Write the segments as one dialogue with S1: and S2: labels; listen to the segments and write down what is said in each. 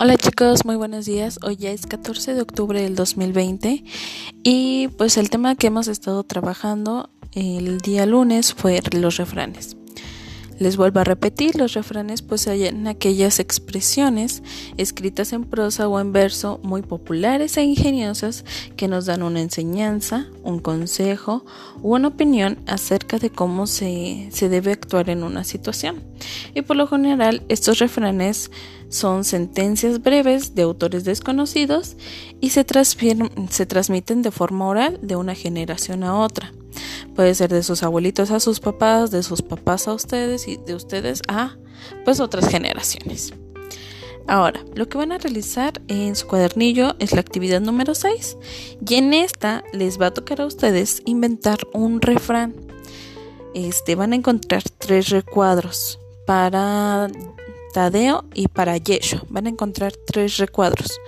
S1: Hola chicos, muy buenos días. Hoy ya es 14 de octubre del 2020 y pues el tema que hemos estado trabajando el día lunes fue los refranes. Les vuelvo a repetir, los refranes pues en aquellas expresiones escritas en prosa o en verso muy populares e ingeniosas que nos dan una enseñanza, un consejo o una opinión acerca de cómo se, se debe actuar en una situación. Y por lo general estos refranes son sentencias breves de autores desconocidos y se, se transmiten de forma oral de una generación a otra. Puede ser de sus abuelitos a sus papás, de sus papás a ustedes y de ustedes a pues otras generaciones. Ahora, lo que van a realizar en su cuadernillo es la actividad número 6 y en esta les va a tocar a ustedes inventar un refrán. Este van a encontrar tres recuadros para Tadeo y para Yesho. Van a encontrar tres recuadros.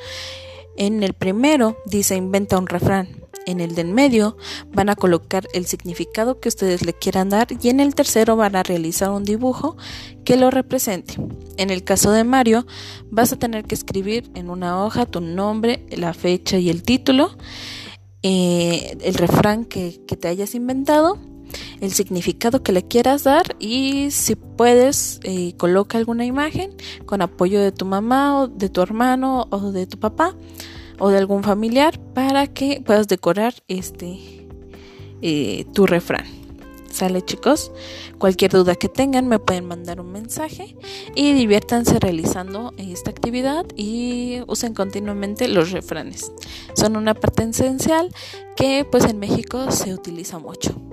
S1: En el primero dice inventa un refrán en el del medio van a colocar el significado que ustedes le quieran dar y en el tercero van a realizar un dibujo que lo represente. En el caso de Mario vas a tener que escribir en una hoja tu nombre, la fecha y el título, eh, el refrán que, te hayas inventado el significado que le quieras dar y si puedes eh, coloca alguna imagen con apoyo de tu mamá o de tu hermano o de tu papá o de algún familiar para que puedas decorar este eh, tu refrán. Sale chicos, cualquier duda que tengan me pueden mandar un mensaje y diviértanse realizando esta actividad y usen continuamente los refranes. Son una parte esencial que pues en México se utiliza mucho.